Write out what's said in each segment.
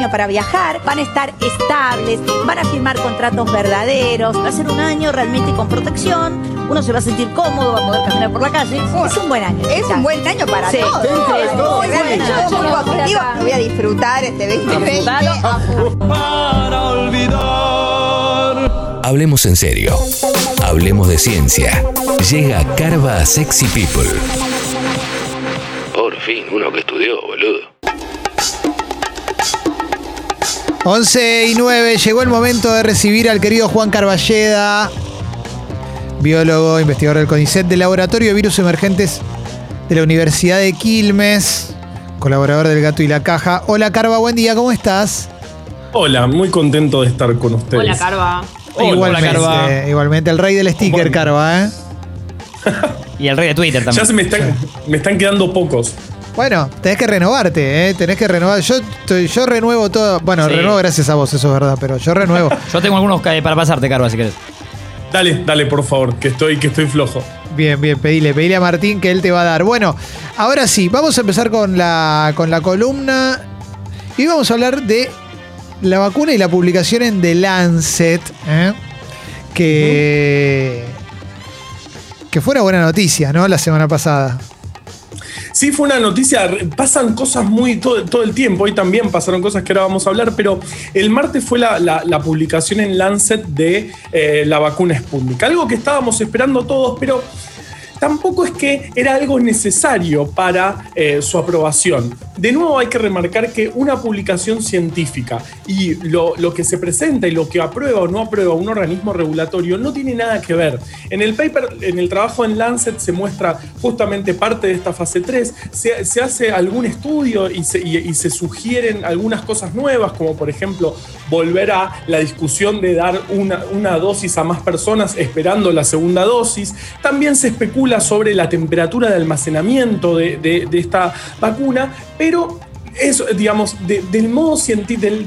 año para viajar, van a estar estables, van a firmar contratos verdaderos, va a ser un año realmente con protección, uno se va a sentir cómodo, va a poder caminar por la calle. es un buen año. Es un buen año para Sí. todos. Sí, muy positiva, voy a disfrutar este 2020. a full. para olvidar. Hablemos en serio. Hablemos de ciencia. Llega Carva a Sexy People. Por fin, uno que estudió, boludo. 11 y 9, llegó el momento de recibir al querido Juan Carballeda, biólogo, investigador del CONICET del Laboratorio de Virus Emergentes de la Universidad de Quilmes, colaborador del Gato y la Caja. Hola Carva, buen día, ¿cómo estás? Hola, muy contento de estar con ustedes. Hola, Carva. igualmente, Carva. igualmente, el rey del sticker, Bueno. Carva, ¿eh? Y el rey de Twitter también. Ya se me están, me están quedando pocos. Bueno, tenés que renovarte, ¿eh? Tenés que renovar. Yo, estoy- yo renuevo todo. Bueno, Sí. renuevo gracias a vos, eso es verdad, pero yo renuevo. Yo tengo algunos para pasarte, Carva, si querés. Dale, dale, por favor, que estoy, que estoy flojo. Bien, bien, pedile, pedile a Martín que él te va a dar. Bueno, ahora sí, vamos a empezar con la, con la columna y vamos a hablar de la vacuna y la publicación en The Lancet, ¿eh? que, que fue una buena noticia, ¿no? La semana pasada. Sí, fue una noticia. Pasan cosas muy todo, todo el tiempo. Hoy también pasaron cosas que ahora vamos a hablar. Pero el martes fue la, la- la publicación en Lancet de eh, la vacuna Sputnik. Algo que estábamos esperando todos, pero tampoco es que era algo necesario para eh, su aprobación. De nuevo hay que remarcar que una publicación científica y lo, que se presenta y lo que aprueba o no aprueba un organismo regulatorio no tiene nada que ver. En el paper, en el trabajo en Lancet se muestra justamente parte de esta fase 3, se, hace algún estudio y se, y- y se sugieren algunas cosas nuevas, como por ejemplo volver a la discusión de dar una, una dosis a más personas esperando la segunda dosis. También se especula sobre la temperatura de almacenamiento de, esta vacuna, pero eso, digamos, de-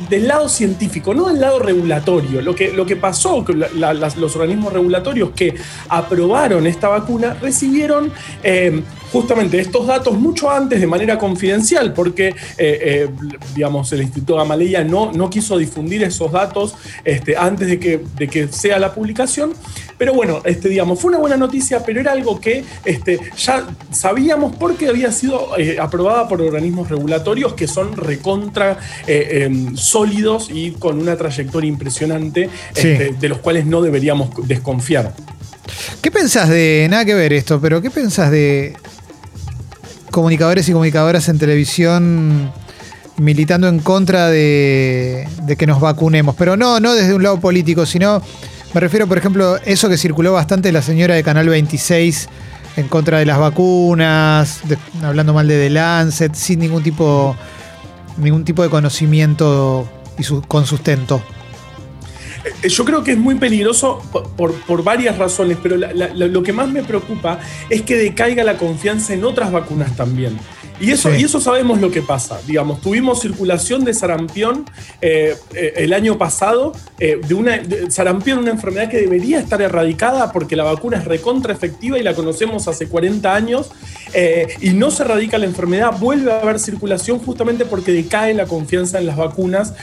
del lado científico, no del lado regulatorio. Lo que, lo que pasó, la- las- los organismos regulatorios que aprobaron esta vacuna recibieron eh, justamente estos datos mucho antes de manera confidencial, porque, eh, eh, digamos, el Instituto Gamaleya no, no quiso difundir esos datos este, antes de que, de que sea la publicación. Pero bueno, este, digamos, fue una buena noticia, pero era algo que este, ya sabíamos porque había sido eh, aprobada por organismos regulatorios que son recontra em, sólidos y con una trayectoria impresionante, Sí. este, de los cuales no deberíamos desconfiar. ¿Qué pensás de, nada que ver esto, pero qué pensás de comunicadores y comunicadoras en televisión militando en contra de, que nos vacunemos? Pero no, no desde un lado político, sino, me refiero, por ejemplo, eso que circuló bastante la señora de Canal 26 en contra de las vacunas, hablando mal de The Lancet, sin ningún tipo, ningún tipo de conocimiento y con sustento. Eh, Yo creo que es muy peligroso por, por- varias razones, pero la- lo que más me preocupa es que decaiga la confianza en otras vacunas también. Y eso, Sí. y eso sabemos lo que pasa. Digamos, tuvimos circulación de sarampión eh, eh, el año pasado, eh, de una de- sarampión, una enfermedad que debería estar erradicada porque la vacuna es recontra efectiva y la conocemos hace 40 años, y no se erradica la enfermedad, vuelve a haber circulación justamente porque decae la confianza en las vacunas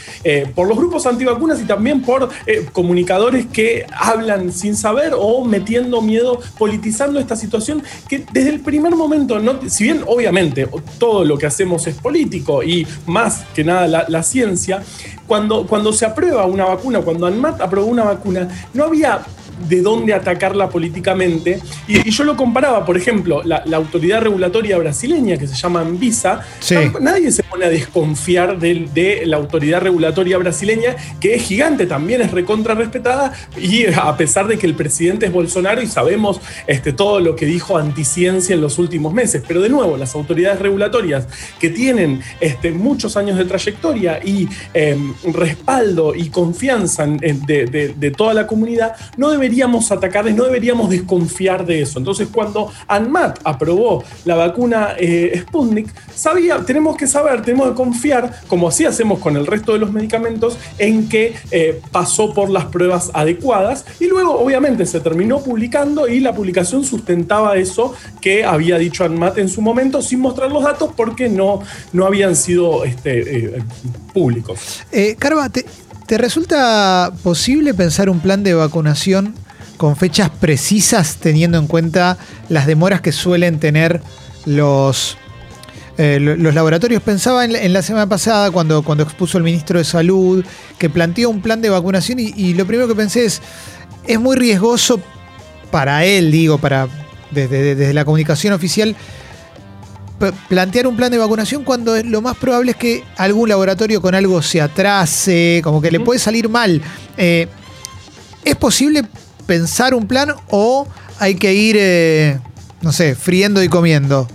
por los grupos antivacunas y también por comunicadores que hablan sin saber o metiendo miedo, politizando esta situación que desde el primer momento, no, si bien obviamente todo lo que hacemos es político y más que nada la, ciencia, cuando, cuando se aprueba una vacuna, cuando ANMAT aprobó una vacuna, no había de dónde atacarla políticamente. Y, y yo lo comparaba, por ejemplo, la, la autoridad regulatoria brasileña que se llama Anvisa, Sí. nadie se pone a desconfiar de, de la autoridad regulatoria brasileña, que es gigante, también es recontra respetada, y a pesar de que el presidente es Bolsonaro y sabemos este, todo lo que dijo anticiencia en los últimos meses. Pero de nuevo, las autoridades regulatorias que tienen este, muchos años de trayectoria y em, respaldo y confianza en- en- de, de- de toda la comunidad, no deberían deberíamos atacarles, no deberíamos desconfiar de eso. Entonces, cuando ANMAT aprobó la vacuna eh, Sputnik, sabía, tenemos que saber, tenemos que confiar, como así hacemos con el resto de los medicamentos, en que eh, pasó por las pruebas adecuadas y luego, obviamente, se terminó publicando y la publicación sustentaba eso que había dicho ANMAT en su momento, sin mostrar los datos porque no, no habían sido este, eh, públicos. Eh, Carva, ¿te, ¿te resulta posible pensar un plan de vacunación con fechas precisas teniendo en cuenta las demoras que suelen tener los, eh, laboratorios? Pensaba en la, semana pasada cuando, cuando expuso el ministro de Salud que planteó un plan de vacunación y, y lo primero que pensé es, es muy riesgoso para él, digo, para desde, desde la comunicación oficial, plantear un plan de vacunación cuando lo más probable es que algún laboratorio con algo se atrase, como que le puede salir mal. Eh, ¿Es posible pensar un plan o hay que ir, eh, no sé, friendo y comiendo?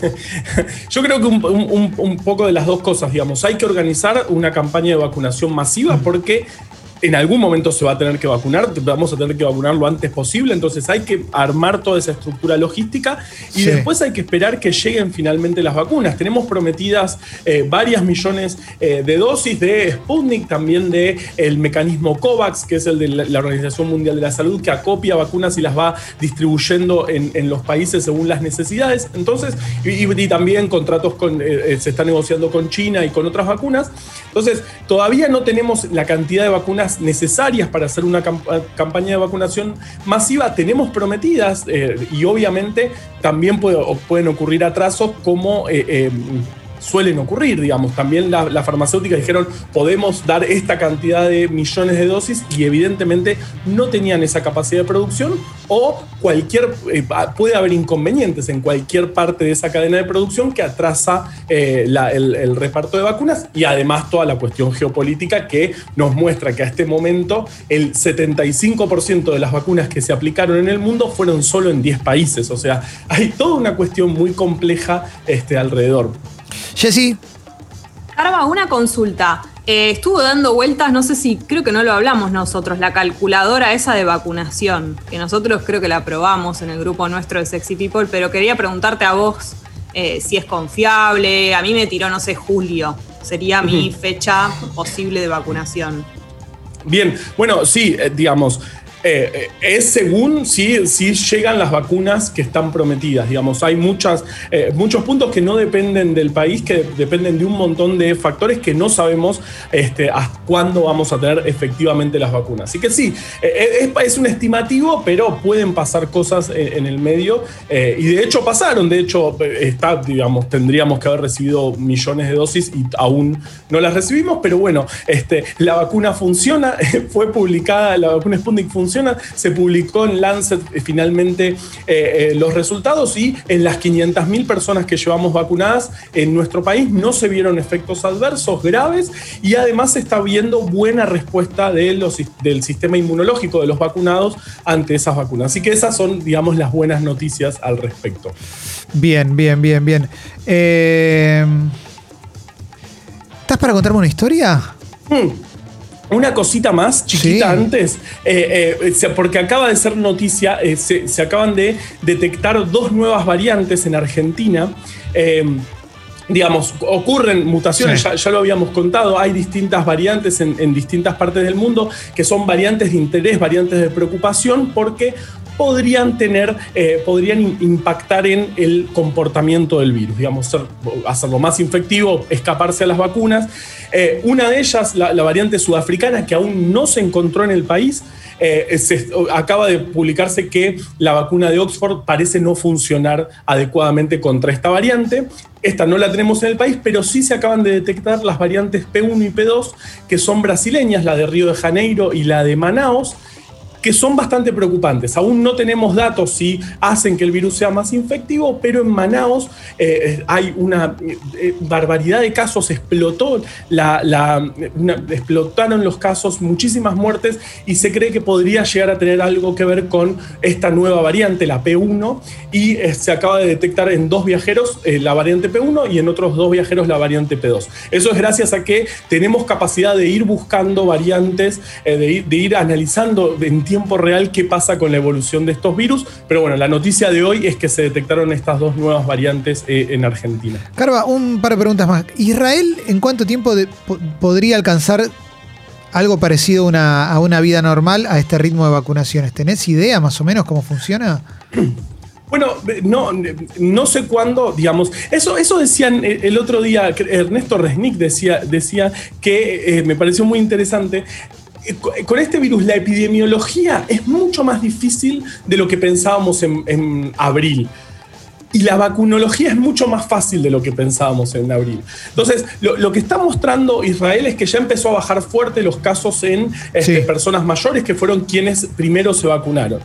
Yo creo que un- un poco de las dos cosas, digamos. Hay que organizar una campaña de vacunación masiva porque en algún momento se va a tener que vacunar, vamos a tener que vacunar lo antes posible, entonces hay que armar toda esa estructura logística y Sí. después hay que esperar que lleguen finalmente las vacunas. Tenemos prometidas eh, varias millones eh, de dosis de Sputnik, también de el mecanismo COVAX, que es el de la, la Organización Mundial de la Salud, que acopia vacunas y las va distribuyendo en, en los países según las necesidades. Entonces, y, y- y también contratos con, eh, eh, se está negociando con China y con otras vacunas. Entonces, todavía no tenemos la cantidad de vacunas necesarias para hacer una camp- campaña de vacunación masiva. Tenemos prometidas eh, y obviamente también pueden ocurrir atrasos como... eh, eh, suelen ocurrir, digamos. También la- las farmacéuticas dijeron, podemos dar esta cantidad de millones de dosis y evidentemente no tenían esa capacidad de producción o cualquier, eh, puede haber inconvenientes en cualquier parte de esa cadena de producción que atrasa eh, la- el, el reparto de vacunas y además toda la cuestión geopolítica que nos muestra que a este momento el 75% de las vacunas que se aplicaron en el mundo fueron solo en 10 países. O sea, hay toda una cuestión muy compleja este, alrededor. Jessy, Carva, una consulta. Eh, estuvo dando vueltas, no sé si, creo que no lo hablamos nosotros, la calculadora esa de vacunación, que nosotros creo que la probamos en el grupo nuestro de Sexy People, pero quería preguntarte a vos eh, si es confiable. A mí me tiró, no sé, julio. Sería mi fecha posible de vacunación. Bien, bueno, sí, eh, digamos, eh, eh, es según si, si llegan las vacunas que están prometidas, digamos, hay eh, muchos puntos que no dependen del país, que dependen de un montón de factores que no sabemos este, hasta cuándo vamos a tener efectivamente las vacunas. Así que sí, es, un estimativo, pero pueden pasar cosas en, el medio y de hecho pasaron, de hecho está, digamos, tendríamos que haber recibido millones de dosis y aún no las recibimos, pero bueno, este, la vacuna funciona, fue publicada, la vacuna Sputnik funciona, se publicó en Lancet eh, finalmente eh, eh, los resultados y en las 500.000 personas que llevamos vacunadas en nuestro país no se vieron efectos adversos graves y además se está viendo buena respuesta de los, del sistema inmunológico de los vacunados ante esas vacunas. Así que esas son, digamos, las buenas noticias al respecto. bien, bien, bien, bien. Eh, ¿Estás para contarme una historia? Hmm. Una cosita más chiquita Sí. antes, eh, eh, porque acaba de ser noticia, eh, se, se acaban de detectar dos nuevas variantes en Argentina. Eh, digamos, ocurren mutaciones, Sí. ya, ya lo habíamos contado, hay distintas variantes en, en distintas partes del mundo que son variantes de interés, variantes de preocupación, porque podrían tener, eh, podrían impactar en el comportamiento del virus, digamos, hacerlo más infectivo, escaparse a las vacunas. Eh, una de ellas, la, variante sudafricana, que aún no se encontró en el país, eh, se- acaba de publicarse que la vacuna de Oxford parece no funcionar adecuadamente contra esta variante. Esta no la tenemos en el país, pero sí se acaban de detectar las variantes P1 y P2, que son brasileñas, la de Río de Janeiro y la de Manaos que son bastante preocupantes. Aún no tenemos datos si hacen que el virus sea más infectivo, pero en Manaos eh, hay una eh, barbaridad de casos, explotó explotaron los casos, muchísimas muertes y se cree que podría llegar a tener algo que ver con esta nueva variante, la P1, y eh, se acaba de detectar en dos viajeros eh, la variante P1 y en otros dos viajeros la variante P2. Eso es gracias a que tenemos capacidad de ir buscando variantes, eh, de, ir, analizando en real qué pasa con la evolución de estos virus. Pero bueno, la noticia de hoy es que se detectaron estas dos nuevas variantes eh, en Argentina. Carva, un par de preguntas más. ¿Israel en cuánto tiempo de- po- podría alcanzar algo parecido a una, a una vida normal a este ritmo de vacunaciones? ¿Tenés idea más o menos cómo funciona? Bueno, no, no sé cuándo, digamos, eso, eso decían eh, el otro día, Ernesto Resnick decía, decía que eh, me pareció muy interesante. Co- Con este virus, la epidemiología es mucho más difícil de lo que pensábamos en, en abril. Y la vacunología es mucho más fácil de lo que pensábamos en abril. Entonces, lo, lo que está mostrando Israel es que ya empezó a bajar fuerte los casos en este, Sí. personas mayores que fueron quienes primero se vacunaron.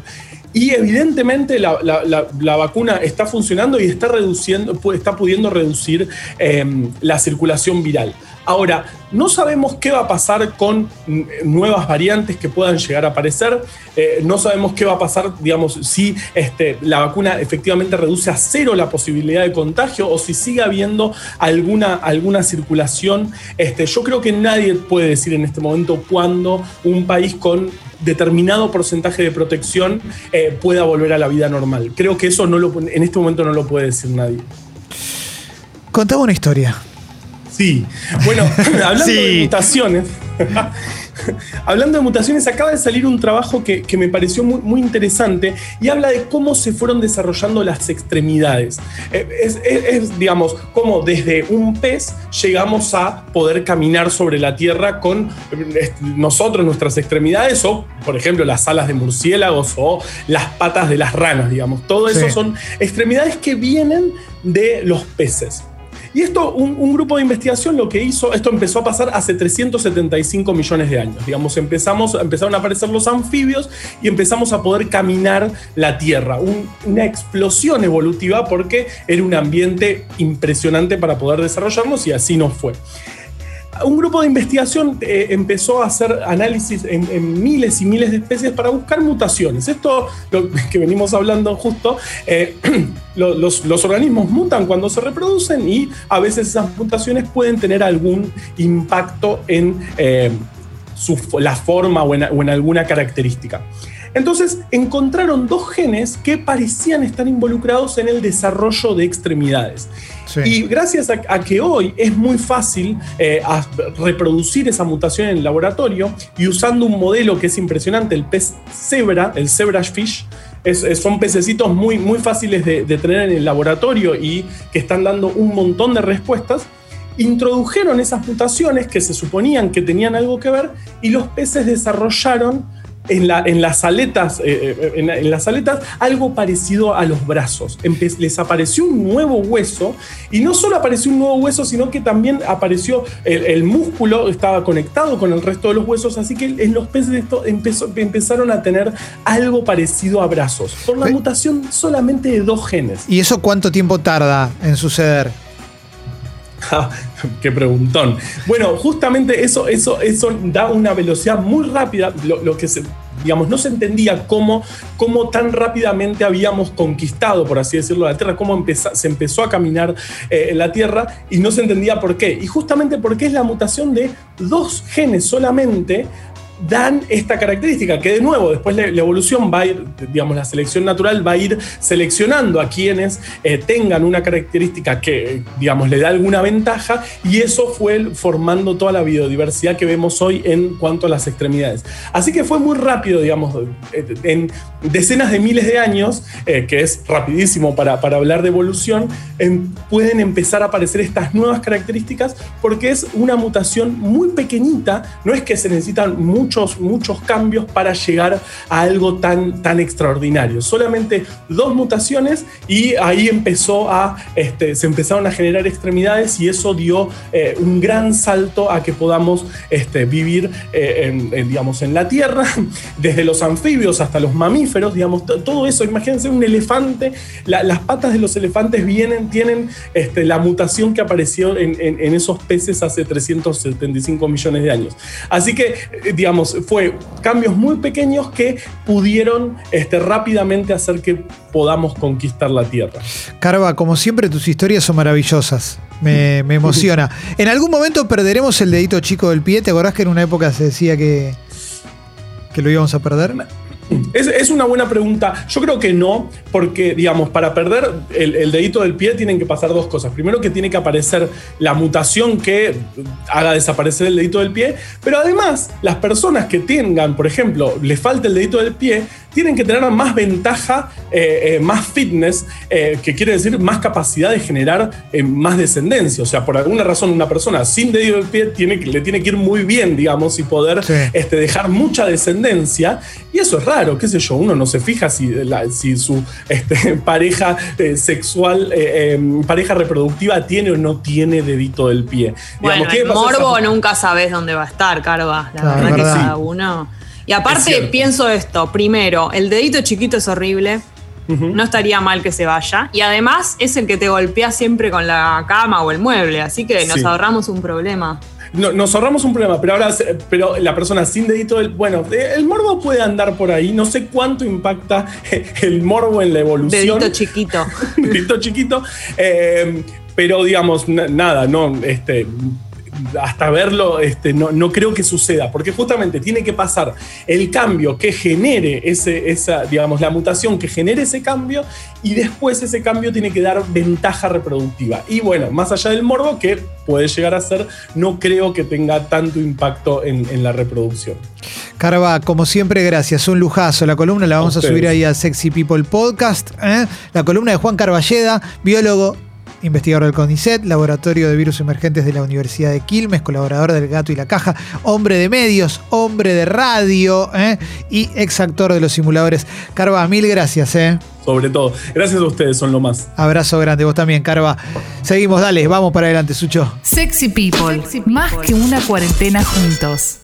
Y evidentemente la, la- vacuna está funcionando y está, reduciendo, está pudiendo reducir eh, la circulación viral. Ahora, no sabemos qué va a pasar con mm, nuevas variantes que puedan llegar a aparecer. Eh, no sabemos qué va a pasar, digamos, si este, la vacuna efectivamente reduce a cero la posibilidad de contagio o si sigue habiendo alguna, alguna circulación. Este, yo creo que nadie puede decir en este momento cuándo un país con determinado porcentaje de protección eh, pueda volver a la vida normal. Creo que eso no lo, en este momento no lo puede decir nadie. Contame una historia. Sí. Bueno, hablando de mutaciones. hablando de mutaciones, acaba de salir un trabajo que, que me pareció muy, muy interesante y habla de cómo se fueron desarrollando las extremidades. Eh, Es, es- es, digamos, cómo desde un pez llegamos a poder caminar sobre la tierra con eh, nosotros, nuestras extremidades, o, por ejemplo, las alas de murciélagos o las patas de las ranas, digamos. Todo eso Sí. son extremidades que vienen de los peces. Y esto, un, grupo de investigación lo que hizo, esto empezó a pasar hace 375 millones de años. Digamos, empezamos, empezaron a aparecer los anfibios y empezamos a poder caminar la Tierra. Un- una explosión evolutiva porque era un ambiente impresionante para poder desarrollarnos y así nos fue un grupo de investigación eh, empezó a hacer análisis en, miles y miles de especies para buscar mutaciones. Esto, lo que venimos hablando justo, eh, lo- los, organismos mutan cuando se reproducen y a veces esas mutaciones pueden tener algún impacto en eh, su, la forma o en alguna característica. Entonces encontraron dos genes que parecían estar involucrados en el desarrollo de extremidades. Sí. Y gracias a, a que hoy es muy fácil eh, reproducir esa mutación en el laboratorio y usando un modelo que es impresionante, el pez cebra, el zebrafish, es- es- son pececitos muy, muy fáciles de, de tener en el laboratorio y que están dando un montón de respuestas. Introdujeron esas mutaciones que se suponían que tenían algo que ver y los peces desarrollaron en, la- en las aletas, eh, eh, en, en las aletas algo parecido a los brazos. Empe- les apareció un nuevo hueso y no solo apareció un nuevo hueso, sino que también apareció el, el músculo, estaba conectado con el resto de los huesos, así que en los peces esto empezó- empezaron a tener algo parecido a brazos, por la mutación solamente de dos genes. ¿Y eso cuánto tiempo tarda en suceder? Ja, Qué preguntón. Bueno, justamente eso, eso, eso da una velocidad muy rápida, lo, que se, digamos, no se entendía cómo, cómo tan rápidamente habíamos conquistado, por así decirlo, la Tierra, cómo se empezó a caminar eh, la Tierra y no se entendía por qué. Y justamente porque es la mutación de dos genes solamente dan esta característica, que de nuevo, después la, evolución va a ir, digamos, la selección natural va a ir seleccionando a quienes eh, tengan una característica que, digamos, le da alguna ventaja y eso fue formando toda la biodiversidad que vemos hoy en cuanto a las extremidades. Así que fue muy rápido, digamos, eh, en decenas de miles de años, eh, que es rapidísimo para, para hablar de evolución, pueden empezar a aparecer estas nuevas características porque es una mutación muy pequeñita, no es que se necesitan muchos, cambios para llegar a algo tan, tan extraordinario. Solamente dos mutaciones y ahí empezó a, este, se empezaron a generar extremidades y eso dio eh, un gran salto a que podamos este, vivir eh, en, digamos, en la Tierra, desde los anfibios hasta los mamíferos, digamos, to- todo eso. Imagínense un elefante, la- las patas de los elefantes vienen, tienen este, la mutación que apareció en, esos peces hace 375 millones de años. Así que, eh, digamos, fue cambios muy pequeños que pudieron este, rápidamente hacer que podamos conquistar la Tierra. Carva, como siempre, tus historias son maravillosas. Me, me emociona. ¿En algún momento perderemos el dedito chico del pie? ¿Te acordás que en una época se decía que, que lo íbamos a perder? Es, es una buena pregunta. Yo creo que no, porque, digamos, para perder el, el dedito del pie tienen que pasar dos cosas. Primero que tiene que aparecer la mutación que haga desaparecer el dedito del pie, pero además las personas que tengan, por ejemplo, le falta el dedito del pie, tienen que tener más ventaja, eh, eh, más fitness, eh, que quiere decir más capacidad de generar eh, más descendencia. O sea, por alguna razón una persona sin dedito del pie tiene, que- le tiene que ir muy bien, digamos, y poder Sí. este, dejar mucha descendencia. Y eso es raro, qué sé yo, uno no se fija si, la- si su este, pareja eh, sexual, eh, eh, pareja reproductiva tiene o no tiene dedito del pie. Bueno, Digamos, ¿qué el pasa esa- morbo nunca sabes dónde va a estar, Carva. La Claro, verdad que verdad. cada uno. Y aparte pienso esto, primero, el dedito chiquito es horrible. No estaría mal que se vaya. Y además es el que te golpea siempre con la cama o el mueble. Así que nos Sí. ahorramos un problema. No- nos ahorramos un problema, pero ahora, pero la persona sin dedito, del, bueno, eh, el morbo puede andar por ahí. No sé cuánto impacta el morbo en la evolución. Dedito chiquito. dedito chiquito. eh, pero digamos, na- nada, no, este. Hasta verlo, este, no, no creo que suceda, porque justamente tiene que pasar el cambio que genere ese, esa, digamos, la mutación que genere ese cambio, y después ese cambio tiene que dar ventaja reproductiva. Y bueno, más allá del morbo, que puede llegar a ser, no creo que tenga tanto impacto en, en la reproducción. Carva, como siempre, gracias. Un lujazo. La columna la vamos a, ustedes. subir ahí a Sexy People Podcast. ¿eh? La columna de Juan Carballeda, biólogo, investigador del CONICET, laboratorio de virus emergentes de la Universidad de Quilmes, colaborador del Gato y la Caja, hombre de medios, hombre de radio ¿eh? y ex actor de los simuladores. Carva, mil gracias. ¿eh? Sobre todo, gracias a ustedes, son lo más. Abrazo grande, vos también, Carva. Seguimos, dale, vamos para adelante, Sucho. Sexy People, más que una cuarentena juntos.